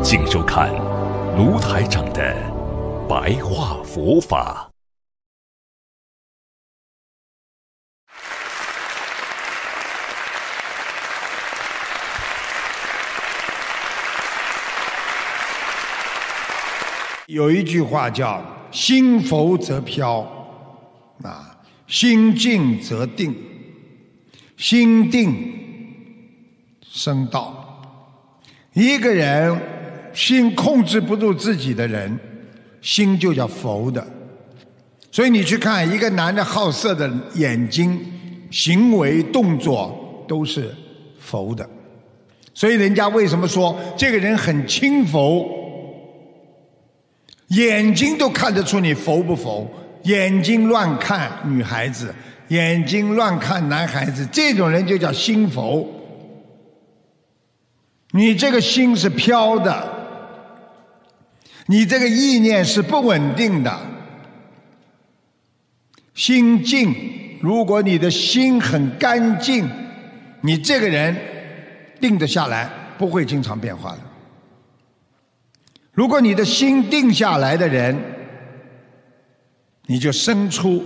请收看卢台长的白话佛法。有一句话叫“心浮则飘”，啊，心静则定，心定生道。一个人心控制不住自己的人，心就叫浮的。所以你去看一个男的好色的眼睛、行为动作都是浮的。所以人家为什么说这个人很轻浮？眼睛都看得出你浮不浮，眼睛乱看女孩子，眼睛乱看男孩子，这种人就叫心浮。你这个心是飘的，你这个意念是不稳定的。心静，如果你的心很干净，你这个人定得下来，不会经常变化的。如果你的心定下来的人，你就生出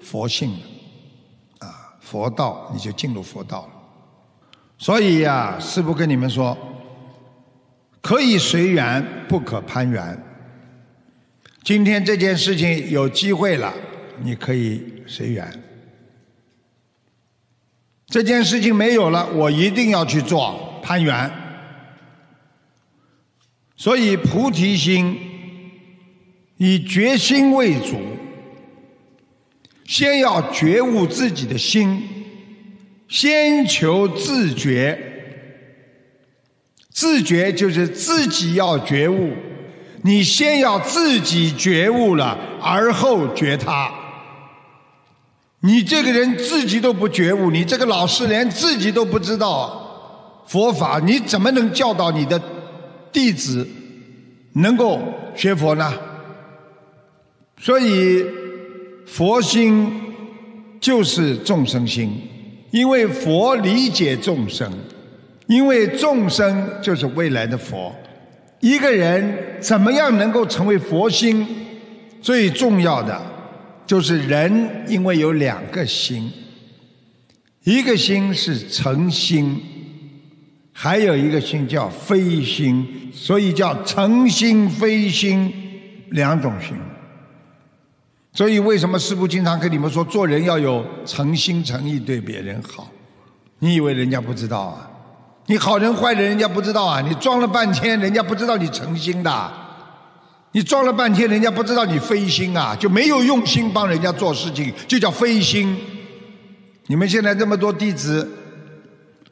佛性了，啊，佛道你就进入佛道了。所以呀，师父跟你们说，可以随缘，不可攀缘。今天这件事情有机会了，你可以随缘；这件事情没有了，我一定要去做攀缘。所以菩提心以决心为主，先要觉悟自己的心，先求自觉。自觉就是自己要觉悟，你先要自己觉悟了，而后觉他。你这个人自己都不觉悟，你这个老师连自己都不知道佛法，你怎么能教导你的？弟子能够学佛呢，所以佛心就是众生心，因为佛理解众生，因为众生就是未来的佛。一个人怎么样能够成为佛心？最重要的就是人，因为有两个心，一个心是诚心。还有一个心叫非心，所以叫诚心非心两种心。所以为什么师父经常跟你们说，做人要有诚心诚意对别人好？你以为人家不知道啊？你好人坏人，人家不知道啊？你装了半天，人家不知道你诚心的；你装了半天，人家不知道你非心啊？就没有用心帮人家做事情，就叫非心。你们现在这么多弟子。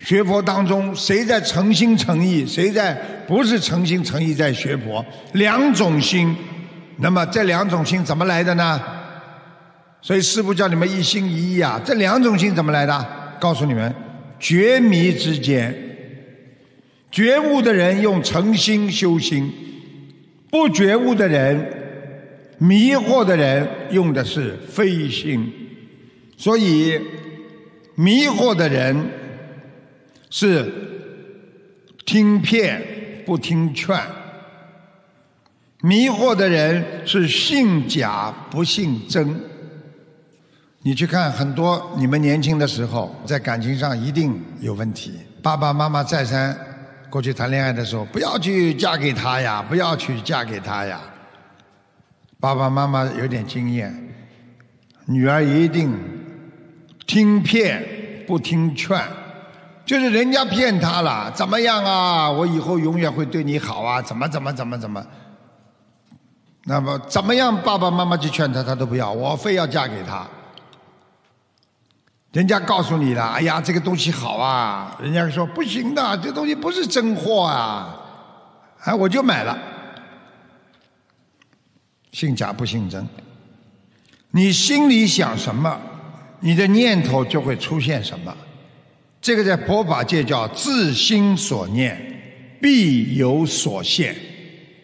学佛当中，谁在诚心诚意，谁在不是诚心诚意在学佛？两种心，那么这两种心怎么来的呢？所以师父叫你们一心一意啊！这两种心怎么来的？告诉你们，觉迷之间，觉悟的人用诚心修心，不觉悟的人、迷惑的人用的是非心，所以迷惑的人。是听骗不听劝，迷惑的人是信假不信真。你去看很多你们年轻的时候，在感情上一定有问题。爸爸妈妈再三过去谈恋爱的时候，不要去嫁给他呀，不要去嫁给他呀。爸爸妈妈有点经验，女儿一定听骗不听劝。就是人家骗他了，怎么样啊？我以后永远会对你好啊？怎么怎么怎么怎么？那么怎么样？爸爸妈妈去劝他，他都不要，我非要嫁给他。人家告诉你了，哎呀，这个东西好啊！人家说不行的，这东西不是真货啊！哎，我就买了，信假不信真。你心里想什么，你的念头就会出现什么。这个在佛法界叫自心所念，必有所现。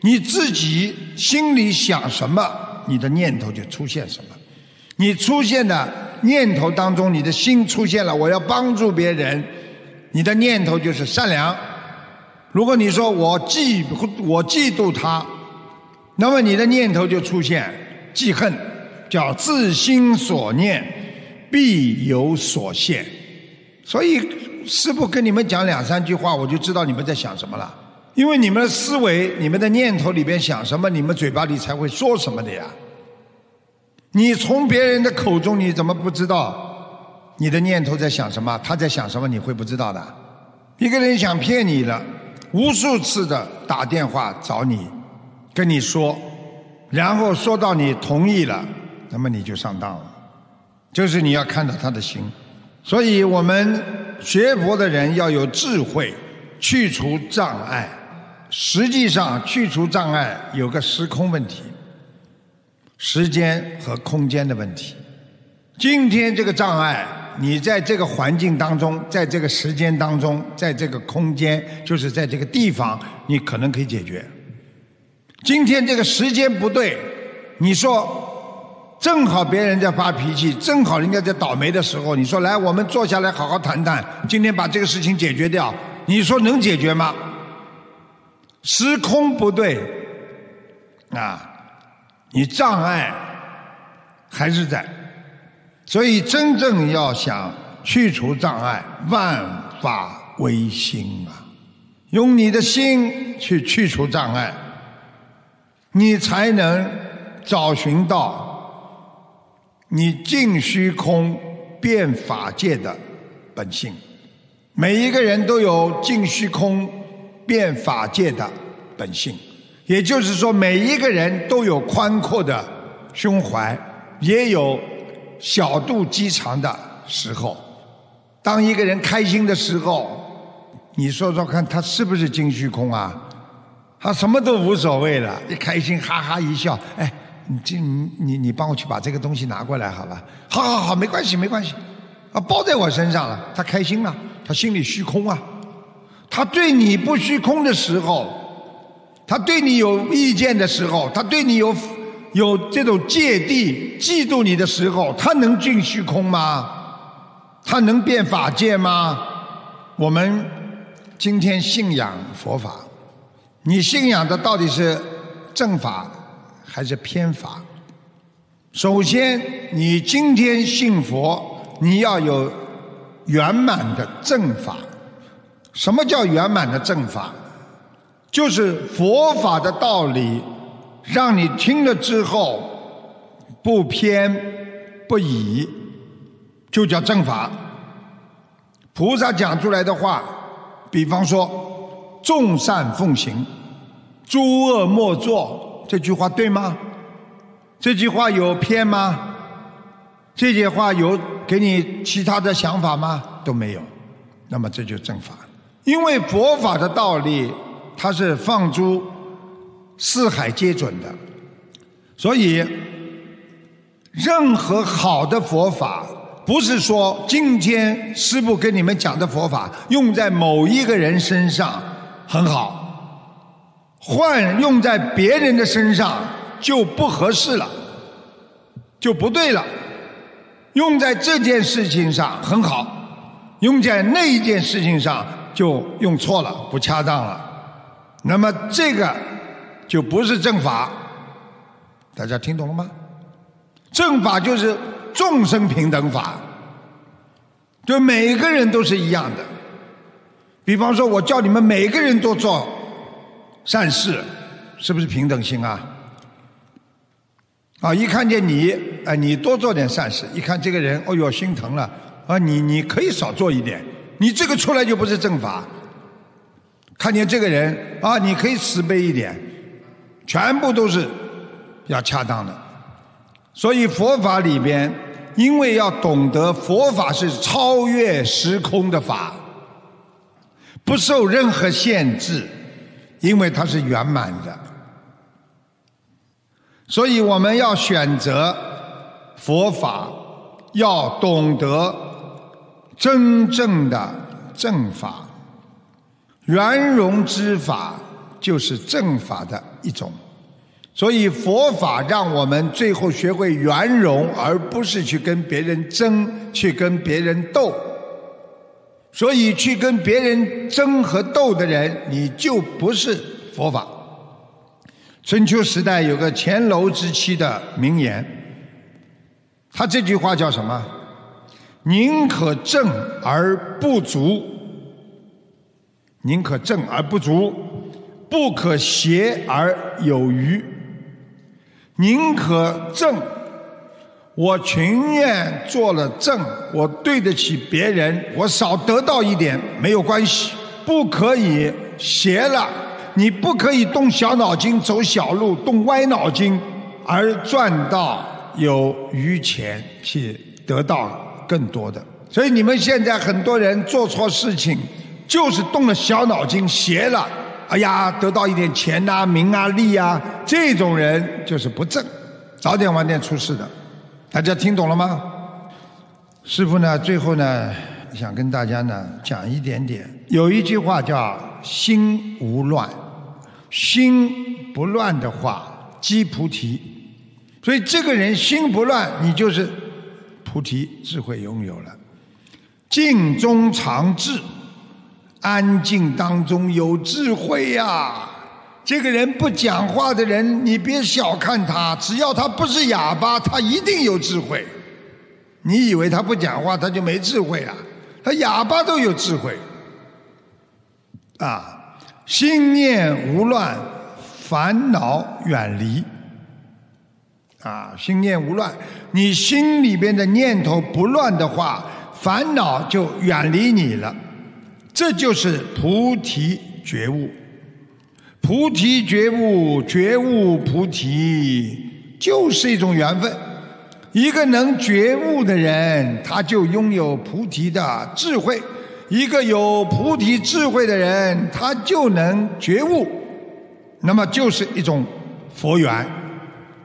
你自己心里想什么，你的念头就出现什么。你出现的念头当中，你的心出现了，我要帮助别人，你的念头就是善良。如果你说我嫉我嫉妒他，那么你的念头就出现记恨，叫自心所念，必有所现。所以师父跟你们讲两三句话，我就知道你们在想什么了。因为你们的思维、你们的念头里边想什么，你们嘴巴里才会说什么的呀。你从别人的口中，你怎么不知道你的念头在想什么？他在想什么？你会不知道的。一个人想骗你了，无数次的打电话找你，跟你说，然后说到你同意了，那么你就上当了。就是你要看到他的心。所以我们学佛的人要有智慧，去除障碍。实际上，去除障碍有个时空问题。时间和空间的问题。今天这个障碍，你在这个环境当中，在这个时间当中，在这个空间，就是在这个地方，你可能可以解决。今天这个时间不对，你说正好别人在发脾气，正好人家在倒霉的时候，你说来我们坐下来好好谈谈，今天把这个事情解决掉，你说能解决吗？时空不对，啊。你障碍还是在，所以真正要想去除障碍，万法唯心啊！用你的心去去除障碍，你才能找寻到你尽虚空变法界的本性。每一个人都有尽虚空变法界的本性。也就是说，每一个人都有宽阔的胸怀，也有小肚鸡肠的时候。当一个人开心的时候，你说说看，他是不是精虚空啊？他什么都无所谓了，一开心哈哈一笑，哎，你这你你你帮我去把这个东西拿过来，好吧？好好好，没关系没关系，啊，包在我身上了。他开心了，他心里虚空啊。他对你不虚空的时候。他对你有意见的时候，他对你有有这种芥蒂、嫉妒你的时候，他能进虚空吗？他能变法界吗？我们今天信仰佛法，你信仰的到底是正法还是偏法？首先，你今天信佛，你要有圆满的正法。什么叫圆满的正法？就是佛法的道理，让你听了之后不偏不倚，就叫正法。菩萨讲出来的话，比方说“众善奉行，诸恶莫作”，这句话对吗？这句话有偏吗？这句话有给你其他的想法吗？都没有。那么这就正法，因为佛法的道理。它是放诸四海皆准的，所以任何好的佛法，不是说今天师父跟你们讲的佛法用在某一个人身上很好，换用在别人的身上就不合适了，就不对了。用在这件事情上很好，用在那一件事情上就用错了，不恰当了。那么这个就不是正法，大家听懂了吗？正法就是众生平等法，对每个人都是一样的。比方说，我叫你们每个人都做善事，是不是平等心啊？啊，一看见你，哎，你多做点善事，一看这个人，哦哟，心疼了，啊，你你可以少做一点，你这个出来就不是正法。看见这个人啊，你可以慈悲一点，全部都是要恰当的。所以佛法里边，因为要懂得佛法是超越时空的法，不受任何限制，因为它是圆满的。所以我们要选择佛法，要懂得真正的正法，圆融之法就是正法的一种。所以佛法让我们最后学会圆融，而不是去跟别人争，去跟别人斗。所以去跟别人争和斗的人，你就不是佛法。春秋时代有个乾楼之妻的名言，他这句话叫什么？宁可正而不足，宁可正而不足，不可邪而有余。宁可正，我情愿做了正，我对得起别人，我少得到一点没有关系。不可以邪了，你不可以动小脑筋走小路，动歪脑筋而赚到有余钱去得到更多的。所以你们现在很多人做错事情，就是动了小脑筋邪了。哎呀，得到一点钱呐、名啊、利啊，这种人就是不正，早点晚点出事的。大家听懂了吗？师傅呢，最后呢，想跟大家呢讲一点点。有一句话叫“心无乱”，心不乱的话，即菩提。所以这个人心不乱，你就是菩提智慧拥有了。静中常智。安静当中有智慧呀！这个人不讲话的人，你别小看他，只要他不是哑巴，他一定有智慧。你以为他不讲话，他就没智慧啊？他哑巴都有智慧啊！心念无乱，烦恼远离啊！心念无乱，你心里边的念头不乱的话，烦恼就远离你了。这就是菩提觉悟，菩提觉悟，觉悟菩提，就是一种缘分。一个能觉悟的人，他就拥有菩提的智慧；一个有菩提智慧的人，他就能觉悟。那么，就是一种佛缘，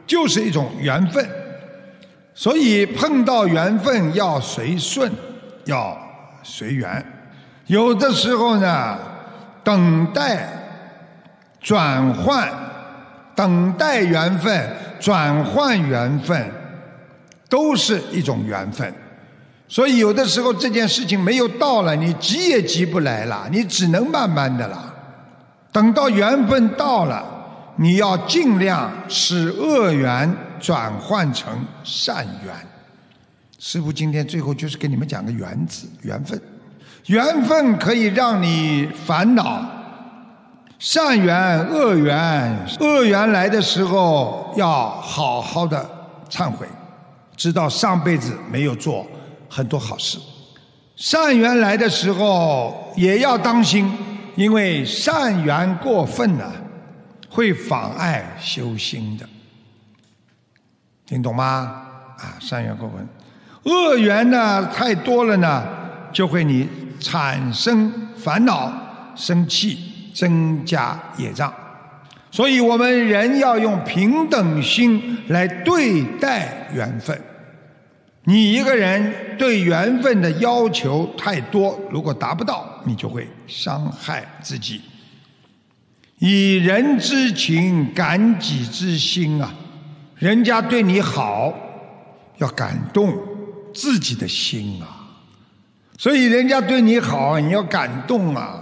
就是一种缘分。所以，碰到缘分要随顺，要随缘。有的时候呢，等待转换，等待缘分转换缘分，都是一种缘分。所以有的时候这件事情没有到了，你急也急不来了，你只能慢慢的了。等到缘分到了，你要尽量使恶缘转换成善缘。师傅今天最后就是给你们讲个缘字，缘分。缘分可以让你烦恼，善缘、恶缘，恶缘来的时候要好好的忏悔，知道上辈子没有做很多好事；善缘来的时候也要当心，因为善缘过分了会妨碍修心的，听懂吗？啊，善缘过分，恶缘呢太多了呢，就会你。产生烦恼、生气、增加业障，所以我们人要用平等心来对待缘分。你一个人对缘分的要求太多，如果达不到，你就会伤害自己。以人之情感己之心啊，人家对你好，要感动自己的心啊。所以人家对你好，你要感动啊！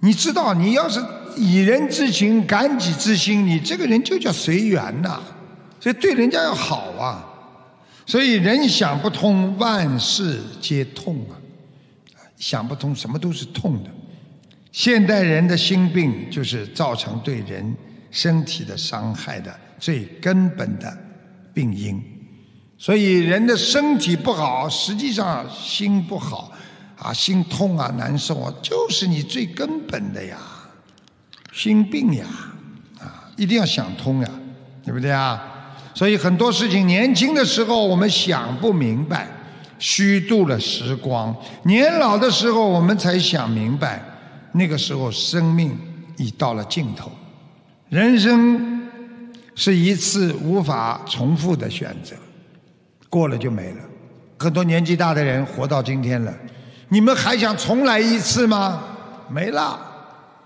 你知道，你要是以人之情感己之心，你这个人就叫随缘呐。所以对人家要好啊。所以人想不通，万事皆痛啊！想不通，什么都是痛的。现代人的心病，就是造成对人身体的伤害的最根本的病因。所以人的身体不好，实际上心不好，啊，心痛啊，难受啊，就是你最根本的呀，心病呀，啊，一定要想通呀，对不对啊？所以很多事情，年轻的时候我们想不明白，虚度了时光；年老的时候我们才想明白，那个时候生命已到了尽头。人生是一次无法重复的选择，过了就没了。很多年纪大的人活到今天了，你们还想重来一次吗？没了，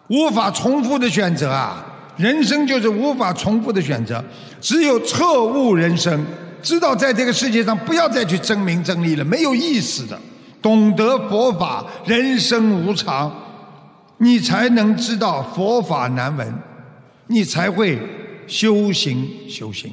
无法重复的选择啊！人生就是无法重复的选择，只有彻悟人生，知道在这个世界上不要再去争名争利了，没有意思的。懂得佛法，人生无常，你才能知道佛法难闻，你才会修行修行。